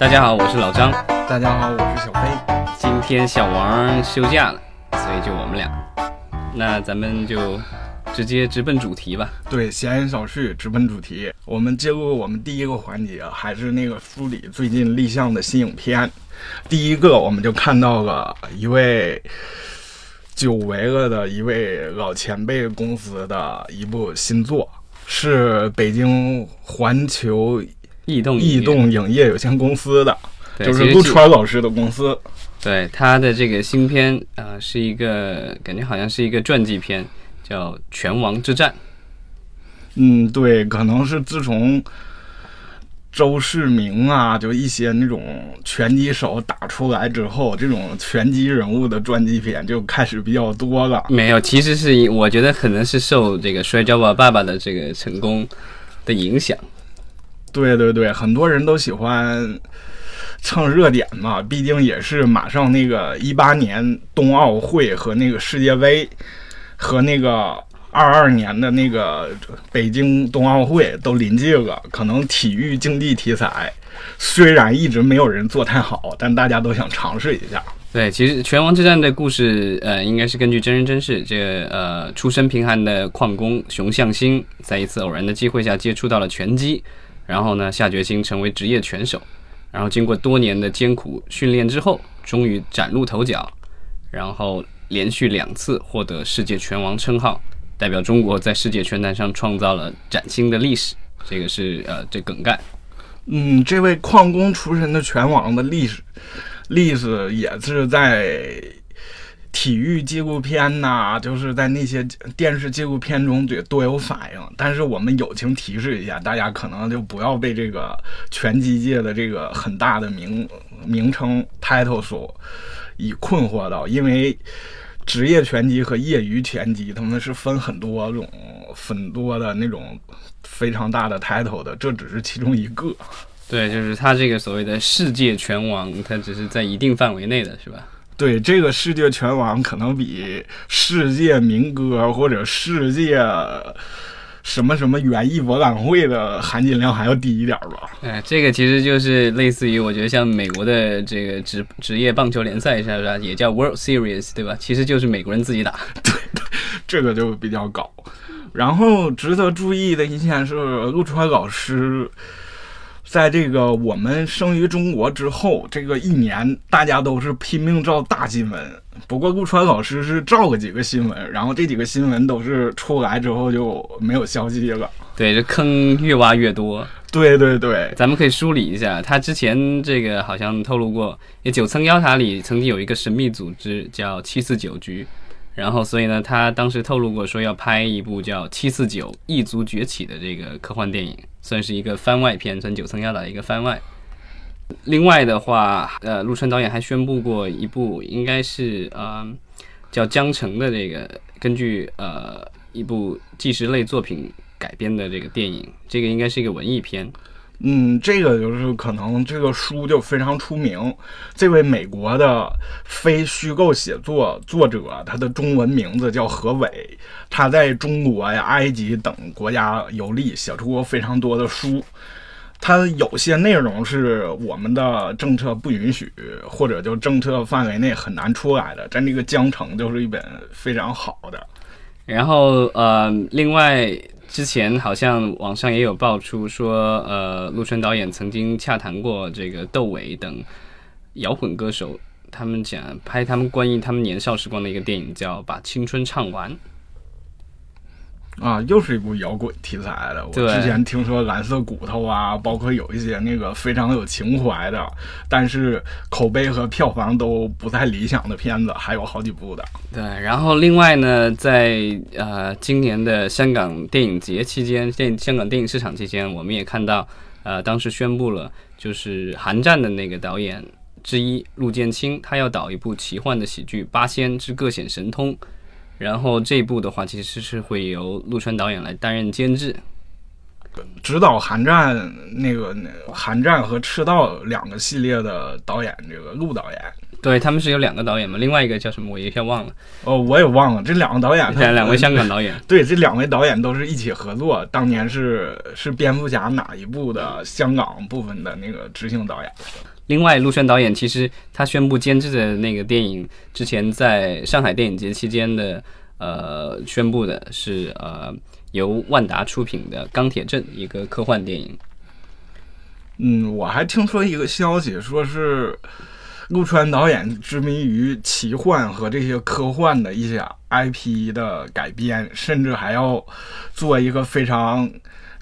大家好，我是老张。大家好，我是小飞。今天小王休假了，所以就我们俩。那咱们就直接直奔主题吧。对，闲言少叙，直奔主题。我们进入我们第一个环节，还是那个梳理最近立项的新影片。第一个，我们就看到了一位久违了的一位老前辈公司的一部新作，是北京环球异动异动影业有限公司的，就是陆川老师的公司。对他的这个新片啊、呃是一个感觉好像是一个传记片，叫《拳王之战》。嗯，对，可能是自从周世明啊，就一些那种拳击手打出来之后，这种拳击人物的传记片就开始比较多了。没有，其实是我觉得可能是受这个《摔跤吧，爸爸》的这个成功的影响。对对对，很多人都喜欢蹭热点嘛，毕竟也是马上那个一八年冬奥会和那个世界杯和那个。二二年的那个北京冬奥会都临近了，可能体育竞技题材虽然一直没有人做太好，但大家都想尝试一下。对，其实《拳王之战》的故事，呃，应该是根据真人真事。这呃，出身贫寒的矿工熊向新，在一次偶然的机会下接触到了拳击，然后呢，下决心成为职业拳手。然后经过多年的艰苦训练之后，终于崭露头角，然后连续两次获得世界拳王称号，代表中国在世界拳坛上创造了崭新的历史。这个是呃，这梗概。嗯，这位矿工出身的拳王的历史，历史也是在体育纪录片呐、就是在那些电视纪录片中也多有反映。但是我们友情提示一下，大家可能就不要被这个拳击界的这个很大的名名称 title 所以困惑到，因为。职业拳击和业余拳击，他们是分很多种、很多的那种非常大的 title 的，这只是其中一个。对，就是他这个所谓的世界拳王，他只是在一定范围内的，是吧？对，这个世界拳王可能比世界民歌或者世界什么什么园艺博览会的含金量还要低一点吧。哎，这个其实就是类似于我觉得像美国的这个职职业棒球联赛是吧，也叫 World Series 对吧？其实就是美国人自己打。对 这个就比较搞。然后值得注意的一件是，陆川老师在这个我们生于中国之后，这个一年大家都是拼命照大新闻。不过陆川老师是照了几个新闻，然后这几个新闻都是出来之后就没有消息了。对，这坑越挖越多。对对对，咱们可以梳理一下，他之前这个好像透露过，也九层妖塔里曾经有一个神秘组织叫七四九局，然后所以呢，他当时透露过说要拍一部叫《七四九异族崛起》的这个科幻电影，算是一个番外片，算九层妖塔的一个番外。另外的话，呃，陆川导演还宣布过一部，应该是呃叫《江城》的这个，根据呃一部纪实类作品改编的这个电影，这个应该是一个文艺片。嗯，这个就是可能这个书就非常出名。这位美国的非虚构写作作者，他的中文名字叫何伟，他在中国呀、埃及等国家游历，写出过非常多的书。他有些内容是我们的政策不允许，或者就政策范围内很难出来的。但这个《江城》就是一本非常好的。然后呃，另外之前好像网上也有爆出说，呃，陆川导演曾经洽谈过这个窦唯等摇滚歌手，他们讲拍他们关于他们年少时光的一个电影，叫《把青春唱完》。啊，又是一部摇滚题材的。我之前听说蓝色骨头啊，包括有一些那个非常有情怀的，但是口碑和票房都不太理想的片子，还有好几部的。对，然后另外呢，在呃今年的香港电影节期间，电香港电影市场期间，我们也看到，呃，当时宣布了，就是《寒战》的那个导演之一陆建清，他要导一部奇幻的喜剧《八仙之各显神通》，然后这一部的话，其实是会由陆川导演来担任监制。指导《寒战》那个那个《寒战》和《赤道》两个系列的导演，这个陆导演，对，他们是有两个导演嘛，另外一个叫什么我一下忘了。哦，我也忘了，这两个导演，对，两位香港导演。对，这两位导演都是一起合作，当年是是蝙蝠侠哪一部的香港部分的那个执行导演。另外，陆川导演其实他宣布监制的那个电影，之前在上海电影节期间的，呃，宣布的是呃由万达出品的《钢铁镇》一个科幻电影。嗯，我还听说一个消息，说是陆川导演执迷于奇幻和这些科幻的一些 IP 的改编，甚至还要做一个非常。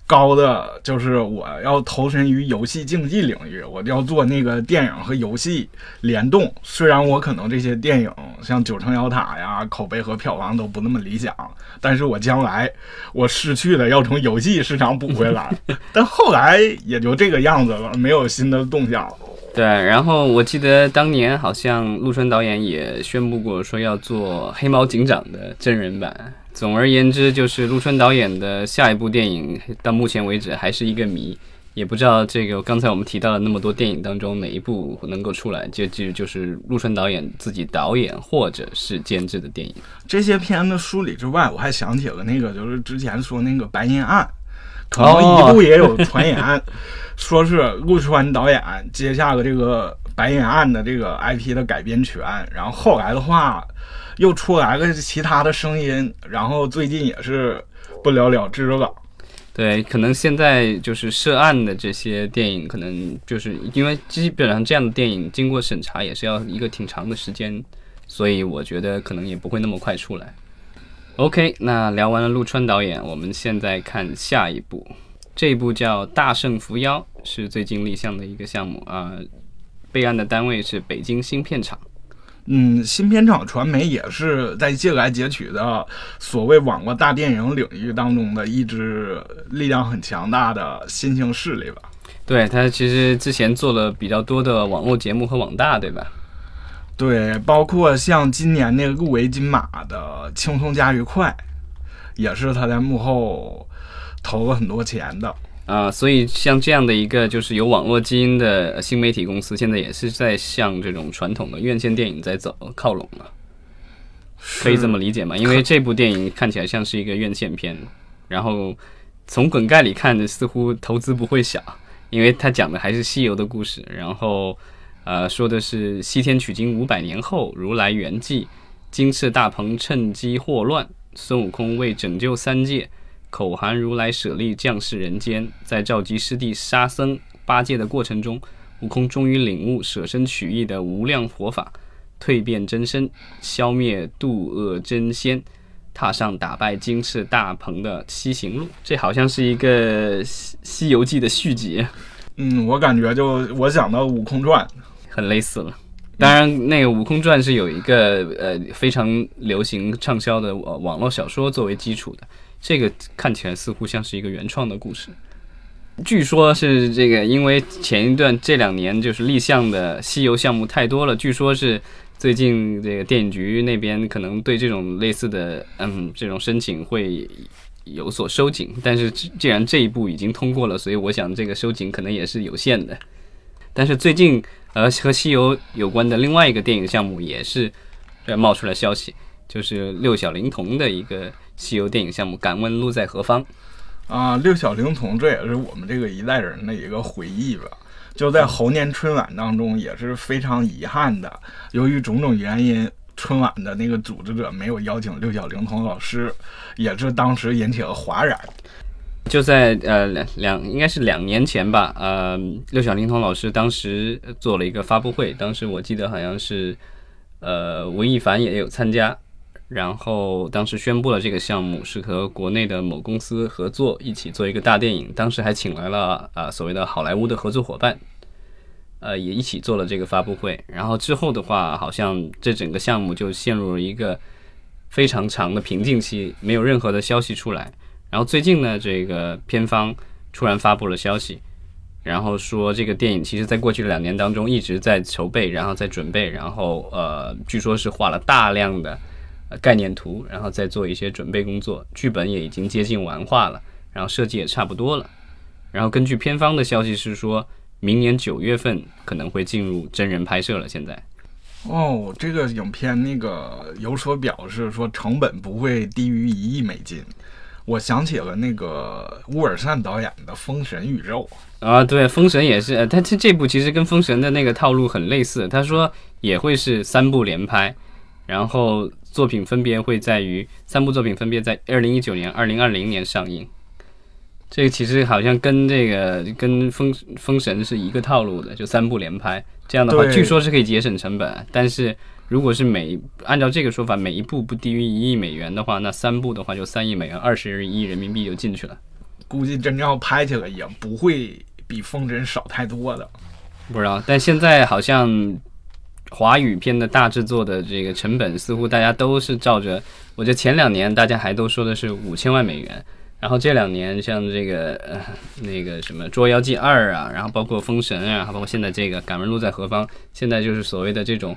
高的就是我要投身于游戏竞技领域，我要做那个电影和游戏联动。虽然我可能这些电影像《九层妖塔》呀，口碑和票房都不那么理想，但是我将来我失去的要从游戏市场补回来。但后来也就这个样子了，没有新的动向。对，然后我记得当年好像陆川导演也宣布过说要做《黑猫警长》的真人版。总而言之，就是陆川导演的下一部电影，到目前为止还是一个谜，也不知道这个刚才我们提到的那么多电影当中哪一部能够出来，就就就是陆川导演自己导演或者是监制的电影。这些片子梳理之外，我还想起了那个，就是之前说那个《白银案》，可能一度也有传言，说是陆川导演接下了这个《白银案》的这个 IP 的改编权，然后后来的话。又出来个其他的声音，然后最近也是不了了之了。对，可能现在就是涉案的这些电影，可能就是因为基本上这样的电影经过审查也是要一个挺长的时间，所以我觉得可能也不会那么快出来。OK，那聊完了陆川导演，我们现在看下一部，这一部叫《大圣伏妖》，是最近立项的一个项目啊，备案的单位是北京新片厂。嗯，新片场传媒也是在借来截取的所谓网络大电影领域当中的一支力量很强大的新兴势力吧？对他其实之前做了比较多的网络节目和网大，对吧？对，包括像今年那个入围金马的《轻松加愉快》，也是他在幕后投了很多钱的。啊，所以像这样的一个就是有网络基因的新媒体公司，现在也是在向这种传统的院线电影在走靠拢了，可以这么理解吗？因为这部电影看起来像是一个院线片，然后从梗概里看，似乎投资不会小，因为它讲的还是西游的故事，然后呃说的是西天取经五百年后，如来圆寂，金翅大鹏趁机祸乱，孙悟空为拯救三界。口含如来舍利降世人间，在召集师弟沙僧八戒的过程中，悟空终于领悟舍身取义的无量佛法，蜕变真身，消灭渡恶真仙，踏上打败金翅大鹏的西行路。这好像是一个《西西游记》的续集。嗯，我感觉就我想到《悟空传》，很类似了。当然，那个《悟空传》是有一个呃非常流行畅销的网络小说作为基础的。这个看起来似乎像是一个原创的故事，据说是这个，因为前一段这两年就是立项的西游项目太多了，据说是最近这个电影局那边可能对这种类似的嗯这种申请会有所收紧，但是既然这一步已经通过了，所以我想这个收紧可能也是有限的。但是最近呃和西游有关的另外一个电影项目也是冒出来消息，就是六小龄童的一个。西游电影项目《敢问路在何方》啊，六小龄童，这也是我们这个一代人的一个回忆吧。就在猴年春晚当中，也是非常遗憾的，由于种种原因，春晚的那个组织者没有邀请六小龄童老师，也是当时引起了哗然。就在呃两两应该是两年前吧，呃，六小龄童老师当时做了一个发布会，当时我记得好像是呃吴亦凡也有参加。然后当时宣布了这个项目是和国内的某公司合作，一起做一个大电影。当时还请来了啊所谓的好莱坞的合作伙伴，呃也一起做了这个发布会。然后之后的话，好像这整个项目就陷入了一个非常长的瓶颈期，没有任何的消息出来。然后最近呢，这个片方突然发布了消息，然后说这个电影其实在过去的两年当中一直在筹备，然后在准备，然后呃据说是画了大量的。概念图，然后再做一些准备工作，剧本也已经接近完化了，然后设计也差不多了，然后根据片方的消息是说，明年九月份可能会进入真人拍摄了。现在，哦，这个影片那个有所表示说成本不会低于一亿美金，我想起了那个乌尔善导演的《封神宇宙》啊，对，《封神》也是，他这这部其实跟《封神》的那个套路很类似，他说也会是三部连拍，然后作品分别会在于三部作品分别在二零一九年、二零二零年上映。这个其实好像跟这个跟封封神是一个套路的，就三部连拍，这样的话据说是可以节省成本。但是如果是每按照这个说法，每一部不低于一亿美元的话，那三部的话就三亿美元，二十亿人民币就进去了。估计真正要拍起来也不会比封神少太多的。不知道，但现在好像华语片的大制作的这个成本，似乎大家都是照着，我觉得前两年大家还都说的是五千万美元。然后这两年像这个呃那个什么《捉妖记二》啊，然后包括《封神》啊，包括现在这个《敢问路在何方》，现在就是所谓的这种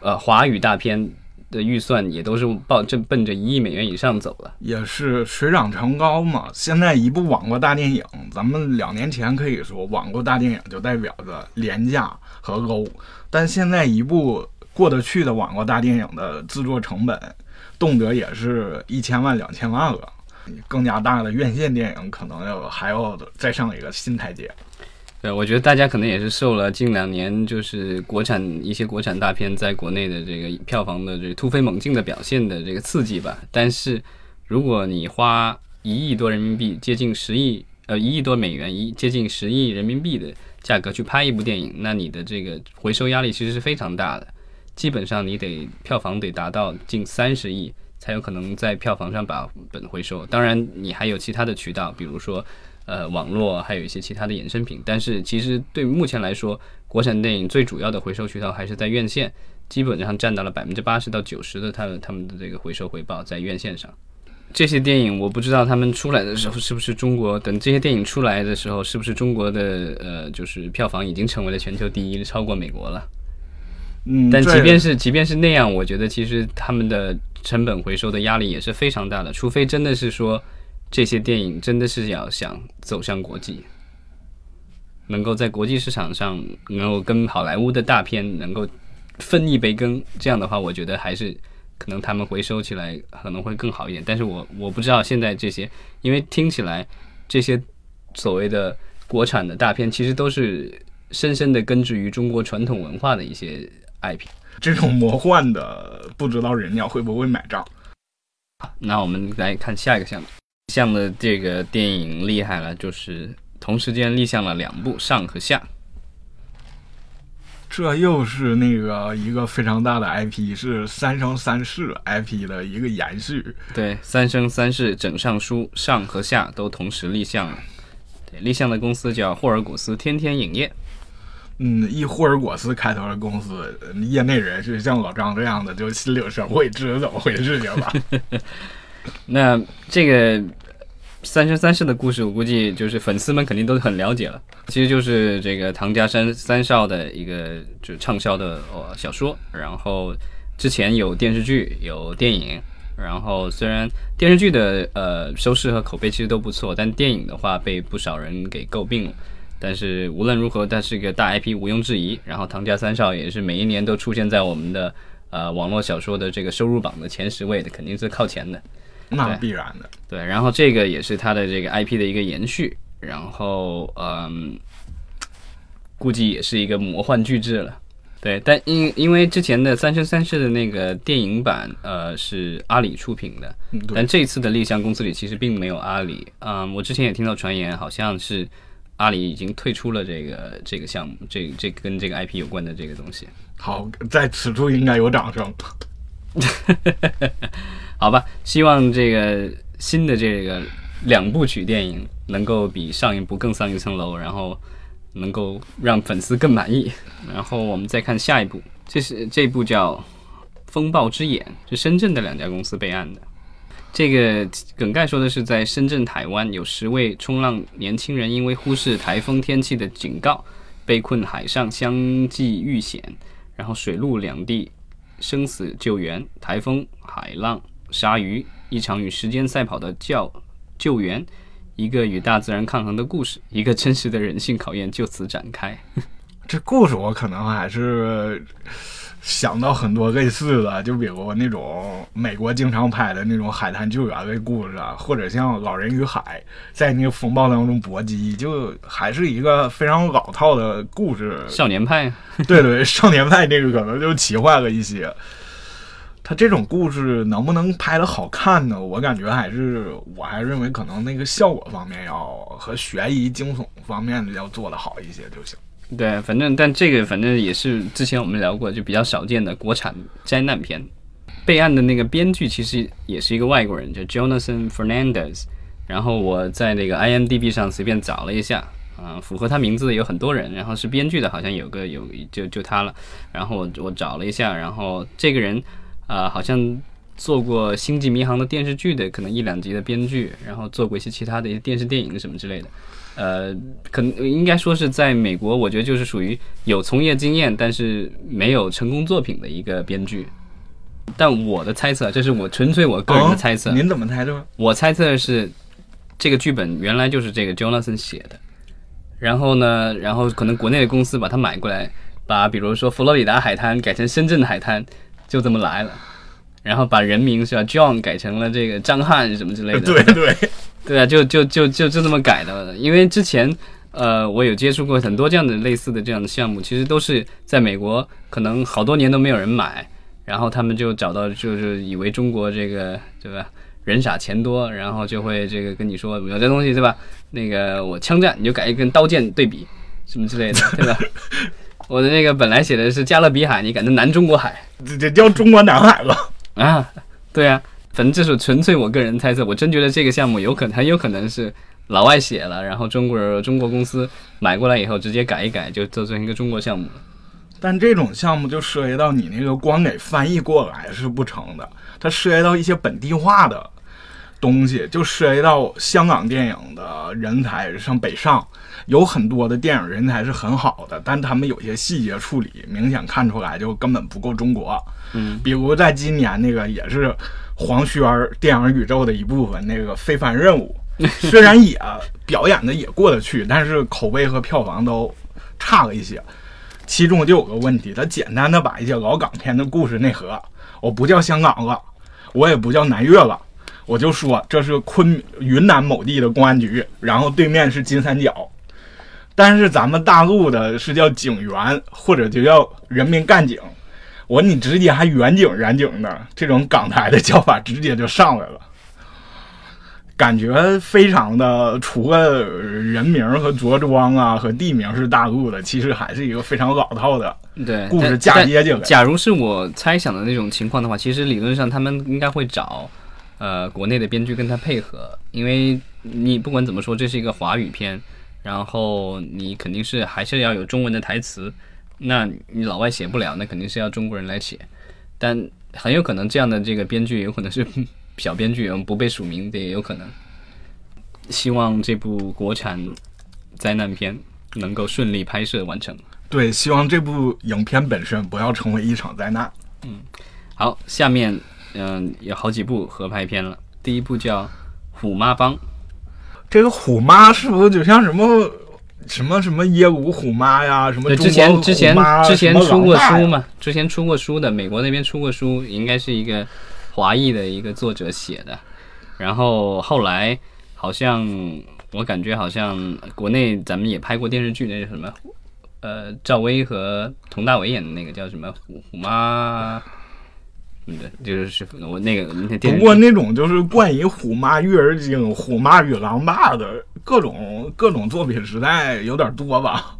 呃华语大片的预算也都是抱正奔着一亿美元以上走了，也是水涨船高嘛。现在一部网络大电影，咱们两年前可以说网络大电影就代表着廉价和 low，但现在一部过得去的网络大电影的制作成本，动辄也是一千万、两千万了。更加大的院线电影可能要还要再上一个新台阶。对，我觉得大家可能也是受了近两年就是国产一些国产大片在国内的这个票房的这个突飞猛进的表现的这个刺激吧。但是，如果你花一亿多人民币，接近十亿呃一亿多美元，一接近十亿人民币的价格去拍一部电影，那你的这个回收压力其实是非常大的。基本上你得票房得达到近三十亿。才有可能在票房上把本回收。当然，你还有其他的渠道，比如说，呃，网络，还有一些其他的衍生品。但是，其实对目前来说，国产电影最主要的回收渠道还是在院线，基本上占到了百分之八十到九十的他的他们的这个回收回报在院线上。这些电影我不知道他们出来的时候是不是中国，等这些电影出来的时候是不是中国的呃，就是票房已经成为了全球第一，超过美国了。嗯，但即便是即便是那样，我觉得其实他们的。成本回收的压力也是非常大的，除非真的是说这些电影真的是要想走向国际，能够在国际市场上能够跟好莱坞的大片能够分一杯羹，这样的话，我觉得还是可能他们回收起来可能会更好一点。但是我我不知道现在这些，因为听起来这些所谓的国产的大片，其实都是深深的根植于中国传统文化的一些 IP。这种魔幻的，不知道人鸟会不会买账。那我们来看下一个项目，项的这个电影厉害了，就是同时间立项了两部上和下。这又是那个一个非常大的 IP，是《三生三世》IP 的一个延续。对，《三生三世枕上书》上和下都同时立项了。对，立项的公司叫霍尔果斯天天影业。嗯，一霍尔果斯开头的公司，业内人士像老张这样的就心领神会，知道怎么回事情吧？那这个《三生三世》的故事，我估计就是粉丝们肯定都很了解了。其实就是这个唐家三三少的一个就畅销的呃小说，然后之前有电视剧，有电影。然后虽然电视剧的呃收视和口碑其实都不错，但电影的话被不少人给诟病了。但是无论如何，它是一个大 IP，毋庸置疑。然后《唐家三少》也是每一年都出现在我们的呃网络小说的这个收入榜的前十位的，肯定是靠前的。那必然的。对，然后这个也是它的这个 IP 的一个延续。然后嗯，估计也是一个魔幻巨制了。对，但因因为之前的《三生三世》的那个电影版，呃，是阿里出品的，但这次的立项公司里其实并没有阿里。嗯，我之前也听到传言，好像是。阿里已经退出了这个这个项目，这这跟这个 IP 有关的这个东西。好，在此处应该有掌声。好吧，希望这个新的这个两部曲电影能够比上一部更上一层楼，然后能够让粉丝更满意。然后我们再看下一部，这是这部叫《风暴之眼》，是深圳的两家公司备案的。这个梗概说的是，在深圳、台湾有十位冲浪年轻人因为忽视台风天气的警告，被困海上相继遇险，然后水陆两地生死救援，台风、海浪、鲨鱼，一场与时间赛跑的叫救援，一个与大自然抗衡的故事，一个真实的人性考验就此展开。这故事我可能还是想到很多类似的，就比如那种美国经常拍的那种海滩救援类故事啊，或者像《老人与海》在那个风暴当中搏击，就还是一个非常老套的故事。少年派，对对，少年派这个可能就奇幻了一些。他这种故事能不能拍的好看呢？我感觉还是，我还认为可能那个效果方面要和悬疑惊悚方面的要做的好一些就行。对，反正但这个反正也是之前我们聊过，就比较少见的国产灾难片。备案的那个编剧其实也是一个外国人，叫 Jonathan Fernandez。然后我在那个 IMDB 上随便找了一下，啊，符合他名字的有很多人，然后是编剧的，好像有个有就就他了。然后我我找了一下，然后这个人。啊，好像做过《星际迷航》的电视剧的，可能一两集的编剧，然后做过一些其他的一些电视电影什么之类的。呃，可能应该说是在美国，我觉得就是属于有从业经验，但是没有成功作品的一个编剧。但我的猜测，这是我纯粹我个人的猜测。您怎么猜的？我猜测是这个剧本原来就是这个 Jonathan 写的，然后呢，然后可能国内的公司把它买过来，把比如说佛罗里达海滩改成深圳的海滩。就这么来了，然后把人名是吧，John 改成了这个张翰什么之类的。对对对啊，就就就就就这么改的。因为之前呃，我有接触过很多这样的类似的这样的项目，其实都是在美国，可能好多年都没有人买，然后他们就找到，就是以为中国这个对吧，人傻钱多，然后就会这个跟你说有这东西对吧？那个我枪战你就改一跟刀剑对比什么之类的，对吧？我的那个本来写的是加勒比海，你改成南中国海，这这叫中国南海了啊？对啊，反正这是纯粹我个人猜测，我真觉得这个项目有可能很有可能是老外写了，然后中国人中国公司买过来以后直接改一改，就做成一个中国项目。但这种项目就涉及到你那个光给翻译过来是不成的，它涉及到一些本地化的东西，就涉及到香港电影的人才上北上。有很多的电影人才是很好的，但他们有些细节处理明显看出来就根本不够中国。嗯，比如在今年那个也是黄轩电影宇宙的一部分，那个《非凡任务》，虽然也表演的也过得去，但是口碑和票房都差了一些。其中就有个问题，他简单的把一些老港片的故事内核，我不叫香港了，我也不叫南粤了，我就说这是昆云南某地的公安局，然后对面是金三角。但是咱们大陆的是叫警员，或者就叫人民干警。我你直接还远景远景的这种港台的叫法，直接就上来了，感觉非常的。除了人名和着装啊和地名是大陆的，其实还是一个非常老套的对故事嫁接进来。假如是我猜想的那种情况的话，其实理论上他们应该会找呃国内的编剧跟他配合，因为你不管怎么说，这是一个华语片。然后你肯定是还是要有中文的台词，那你老外写不了，那肯定是要中国人来写。但很有可能这样的这个编剧有可能是 小编剧，不被署名的也有可能。希望这部国产灾难片能够顺利拍摄完成。对，希望这部影片本身不要成为一场灾难。嗯，好，下面嗯有好几部合拍片了，第一部叫《虎妈帮》。这个虎妈是不是就像什么什么什么耶鲁虎妈呀？什么之前之前之前出过书嘛？之前出过书的，美国那边出过书，应该是一个华裔的一个作者写的。然后后来好像我感觉好像国内咱们也拍过电视剧，那是什么？呃，赵薇和佟大为演的那个叫什么虎虎妈？嗯，对，就是我那个那不过那种就是冠以虎妈育儿经、虎妈与狼爸的各种各种作品，实在有点多吧？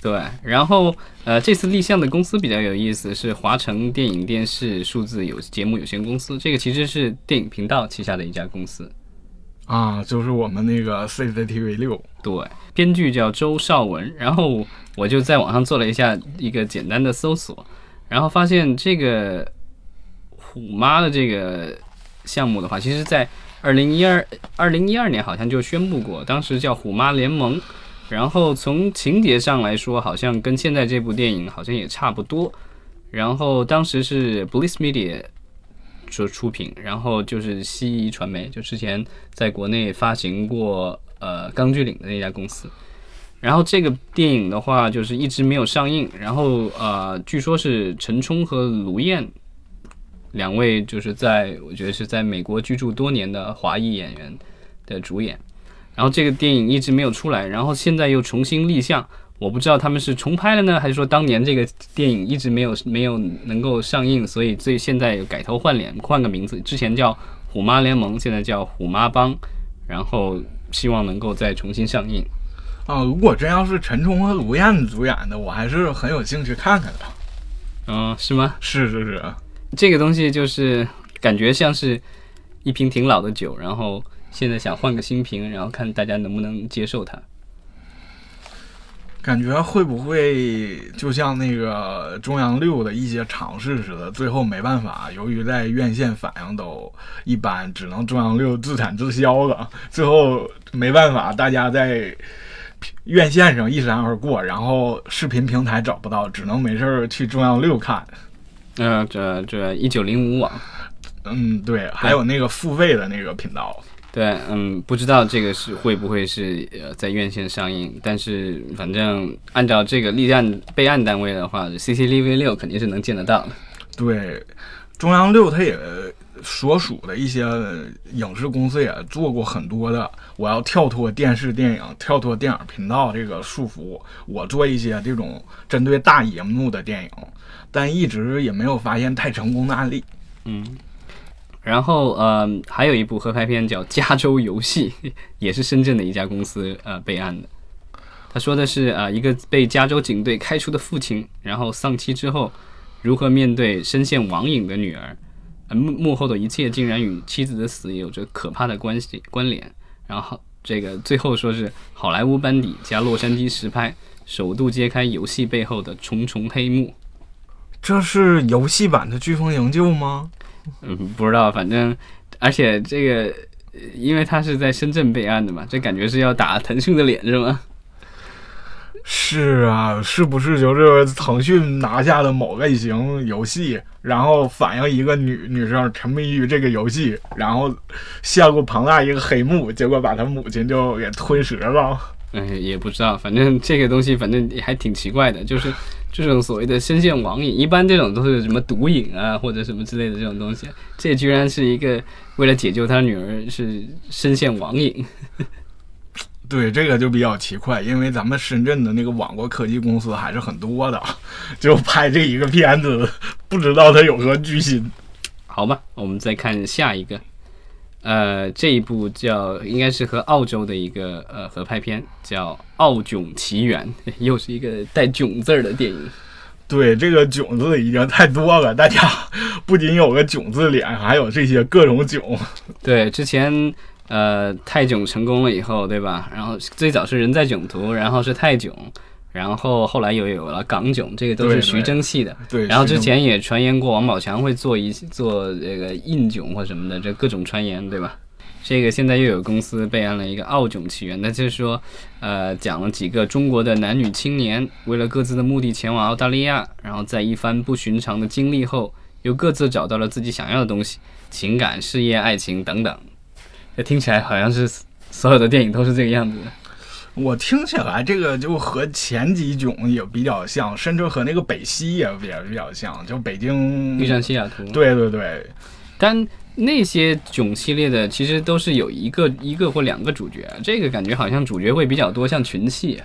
对，然后呃，这次立项的公司比较有意思，是华城电影电视数字有节目有限公司，这个其实是电影频道旗下的一家公司啊，就是我们那个 CCTV 六。对，编剧叫周绍文，然后我就在网上做了一下一个简单的搜索，然后发现这个。虎妈的这个项目的话，其实，在二零一二二零一二年好像就宣布过，当时叫虎妈联盟。然后从情节上来说，好像跟现在这部电影好像也差不多。然后当时是 Bliss Media 说出品，然后就是西仪传媒，就之前在国内发行过呃《钢锯岭》的那家公司。然后这个电影的话，就是一直没有上映。然后呃，据说是陈冲和卢燕两位，就是在我觉得是在美国居住多年的华裔演员的主演。然后这个电影一直没有出来，然后现在又重新立项。我不知道他们是重拍了呢，还是说当年这个电影一直没有没有能够上映，所以最现在改头换脸，换个名字，之前叫《虎妈联盟》，现在叫《虎妈帮》，然后希望能够再重新上映。啊，如果真要是陈冲和卢燕主演的，我还是很有兴趣看看的。嗯，是吗？是是是，这个东西就是感觉像是一瓶挺老的酒，然后现在想换个新瓶，然后看大家能不能接受它。感觉会不会就像那个中央六的一些尝试似的，最后没办法，由于在院线反应都一般，只能中央六自产自销了。最后没办法，大家在院线上一闪而过，然后视频平台找不到，只能没事儿去中央六看。嗯，这这一九零五网，嗯，对，还有那个付费的那个频道。对，嗯，不知道这个是会不会是呃在院线上映，但是反正按照这个立案备案单位的话，CCTV 六肯定是能见得到的。对，中央六它也所属的一些影视公司也做过很多的，我要跳脱电视电影、跳脱电影频道这个束缚，我做一些这种针对大荧幕的电影，但一直也没有发现太成功的案例。嗯。然后，呃，还有一部合拍片叫《加州游戏》，也是深圳的一家公司呃备案的。他说的是啊，一个被加州警队开除的父亲，然后丧妻之后，如何面对深陷网瘾的女儿，幕幕后的一切竟然与妻子的死有着可怕的关系关联。然后这个最后说是好莱坞班底加洛杉矶实拍，首度揭开游戏背后的重重黑幕。这是游戏版的《飓风营救》吗？嗯，不知道，反正，而且这个，因为他是在深圳备案的嘛，这感觉是要打腾讯的脸是吗？是啊，是不是就是腾讯拿下的某类型游戏，然后反映一个女女生沉迷于这个游戏，然后陷入庞大一个黑幕，结果把她母亲就给吞食了？哎，也不知道，反正这个东西反正还挺奇怪的，就是。这种所谓的深陷网瘾，一般这种都是什么毒瘾啊，或者什么之类的这种东西，这居然是一个为了解救他女儿是深陷网瘾。对，这个就比较奇怪，因为咱们深圳的那个网络科技公司还是很多的，就拍这一个片子，不知道他有何居心。好吧，我们再看下一个。呃，这一部叫应该是和澳洲的一个呃合拍片，叫《澳囧奇缘》，又是一个带“囧”字儿的电影。对，这个“囧”字已经太多了，大家 不仅有个“囧”字脸，还有这些各种“囧”。对，之前呃泰囧成功了以后，对吧？然后最早是人在囧途，然后是泰囧。然后后来又有了港囧，这个都是徐峥系的。对。然后之前也传言过王宝强会做一做这个印囧或什么的，这各种传言，对吧？这个现在又有公司备案了一个澳囧起源，那就是说，呃，讲了几个中国的男女青年为了各自的目的前往澳大利亚，然后在一番不寻常的经历后，又各自找到了自己想要的东西，情感、事业、爱情等等。这听起来好像是所有的电影都是这个样子。我听起来这个就和前几种也比较像，甚至和那个北西也比较比较像，就北京遇上西雅图。对对对，但那些囧系列的其实都是有一个一个或两个主角，这个感觉好像主角会比较多，像群戏。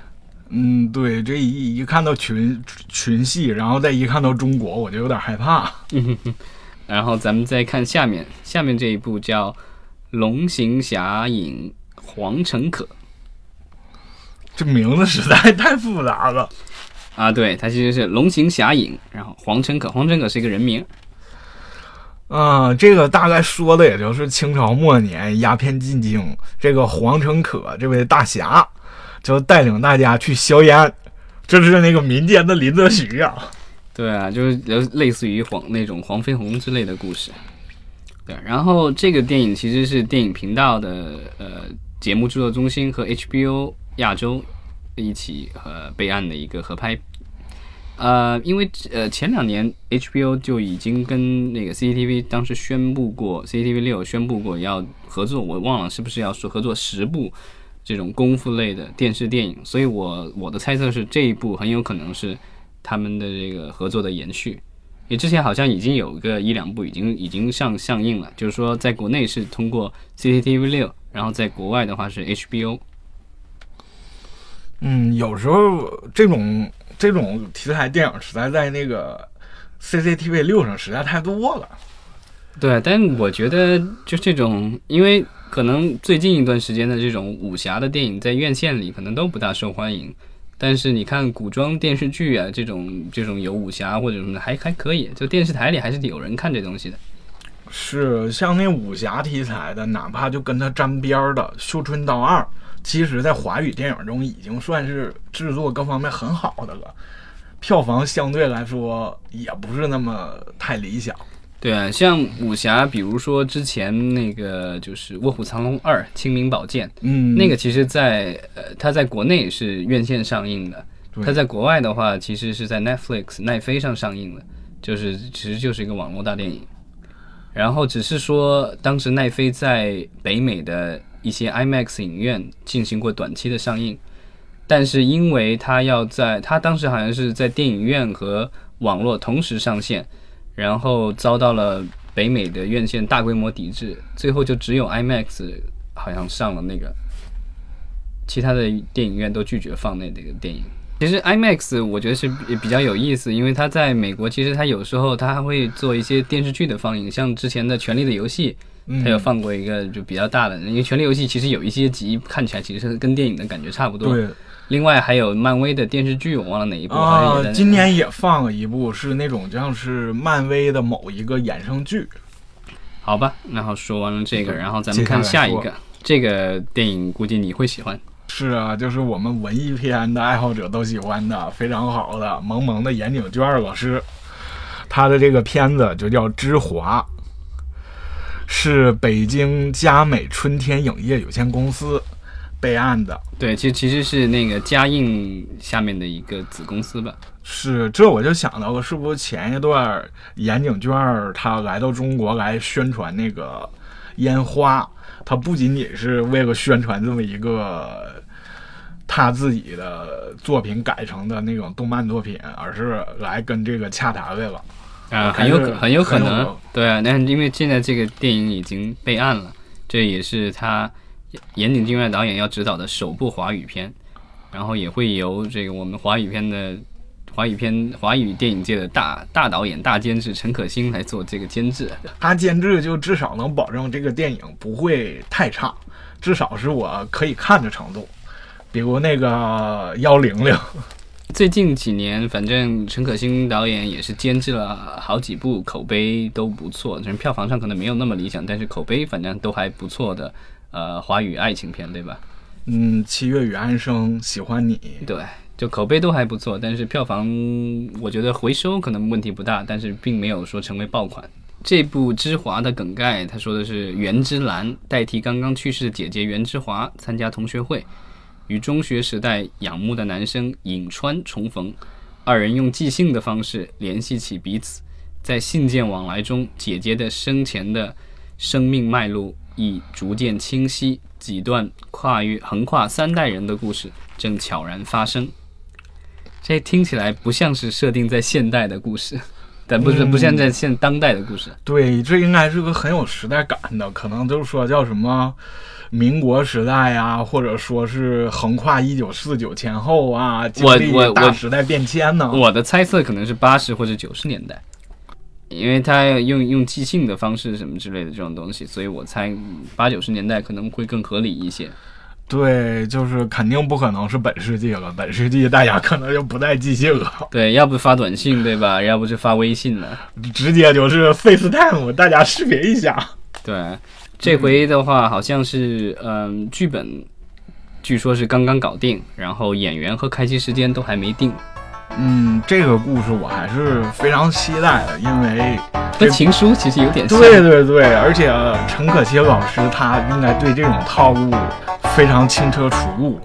嗯，对，这一一看到群群戏，然后再一看到中国，我就有点害怕。然后咱们再看下面，下面这一部叫《龙行侠影黄成可》。这名字实在太复杂了，啊，对，他其实是龙行侠影，然后黄成可，黄成可是一个人名，啊，这个大概说的也就是清朝末年鸦片进京，这个黄成可这位大侠就带领大家去硝烟，这是那个民间的林则徐啊，对啊，就是类似于黄那种黄飞鸿之类的故事，对，然后这个电影其实是电影频道的呃节目制作中心和 HBO。亚洲一起呃备案的一个合拍，呃，因为呃前两年 HBO 就已经跟那个 CCTV 当时宣布过，CCTV 六宣布过要合作，我忘了是不是要说合作十部这种功夫类的电视电影，所以我我的猜测是这一部很有可能是他们的这个合作的延续。因为之前好像已经有个一两部已经已经上上映了，就是说在国内是通过 CCTV 六，然后在国外的话是 HBO。嗯，有时候这种这种题材电影实在在那个 CCTV 六上实在太多了。对，但我觉得就这种，因为可能最近一段时间的这种武侠的电影在院线里可能都不大受欢迎，但是你看古装电视剧啊，这种这种有武侠或者什么的还还可以，就电视台里还是有人看这东西的。是像那武侠题材的，哪怕就跟它沾边儿的《绣春刀二》，其实在华语电影中已经算是制作各方面很好的了，票房相对来说也不是那么太理想。对啊，像武侠，比如说之前那个就是《卧虎藏龙二：清明宝剑》，嗯，那个其实在呃，它在国内是院线上映的，对它在国外的话其实是在 Netflix 奈飞上上映的，就是其实就是一个网络大电影。然后只是说，当时奈飞在北美的一些 IMAX 影院进行过短期的上映，但是因为它要在，它当时好像是在电影院和网络同时上线，然后遭到了北美的院线大规模抵制，最后就只有 IMAX 好像上了那个，其他的电影院都拒绝放那那个电影。其实 IMAX 我觉得是比比较有意思，因为它在美国其实它有时候它还会做一些电视剧的放映，像之前的《权力的游戏》，嗯它有放过一个就比较大的，因为《权力游戏》其实有一些集看起来其实是跟电影的感觉差不多。对另外还有漫威的电视剧，我忘了哪一部，啊，今年也放了一部，是那种像是漫威的某一个衍生剧。好吧，然后说完了这个，嗯然后咱们看下一个，这个电影估计你会喜欢。是啊，就是我们文艺片的爱好者都喜欢的，非常好的萌萌的岩井俊二老师，他的这个片子就叫《之华》，是北京佳美春天影业有限公司备案的。对，其实其实是那个嘉应下面的一个子公司吧。是，这我就想到了，是不是前一段岩井俊二他来到中国来宣传那个烟花，他不仅仅是为了宣传这么一个他自己的作品改成的那种动漫作品，而是来跟这个洽谈来了。啊，很有可很有可能对啊，那因为现在这个电影已经备案了，这也是他岩井俊二导演要执导的首部华语片，然后也会由这个我们华语片的华语片华语电影界的大大导演、大监制陈可辛来做这个监制。他监制就至少能保证这个电影不会太差，至少是我可以看的程度。比如那个幺零零，最近几年，反正陈可辛导演也是监制了好几部，口碑都不错，就是票房上可能没有那么理想，但是口碑反正都还不错的，呃，华语爱情片，对吧？嗯，七月与安生，喜欢你，对，就口碑都还不错，但是票房我觉得回收可能问题不大，但是并没有说成为爆款。这部《之华》的梗概，他说的是袁之兰代替刚刚去世的姐姐袁之华参加同学会，与中学时代仰慕的男生颍川重逢，二人用寄信的方式联系起彼此，在信件往来中，姐姐的生前的生命脉络已逐渐清晰，几段跨越横跨三代人的故事正悄然发生。这听起来不像是设定在现代的故事，但不是嗯不像在现当代的故事。对，这应该是个很有时代感的，可能就是说叫什么民国时代啊，或者说是横跨一九四九前后啊，经历大时代变迁呢。我的猜测可能是八十或者九十年代，因为他要用用即兴的方式什么之类的这种东西，所以我猜嗯八九十年代可能会更合理一些。对，就是肯定不可能是本世纪了，本世纪大家可能就不再即兴了，对，要不发短信对吧？要不就发微信了。直接就是 FaceTime，大家识别一下。对，这回的话好像是嗯，剧本据说是刚刚搞定，然后演员和开机时间都还没定。嗯，这个故事我还是非常期待的，因为跟情书其实有点像。对对对，而且陈可辛老师他应该对这种套路非常轻车熟路。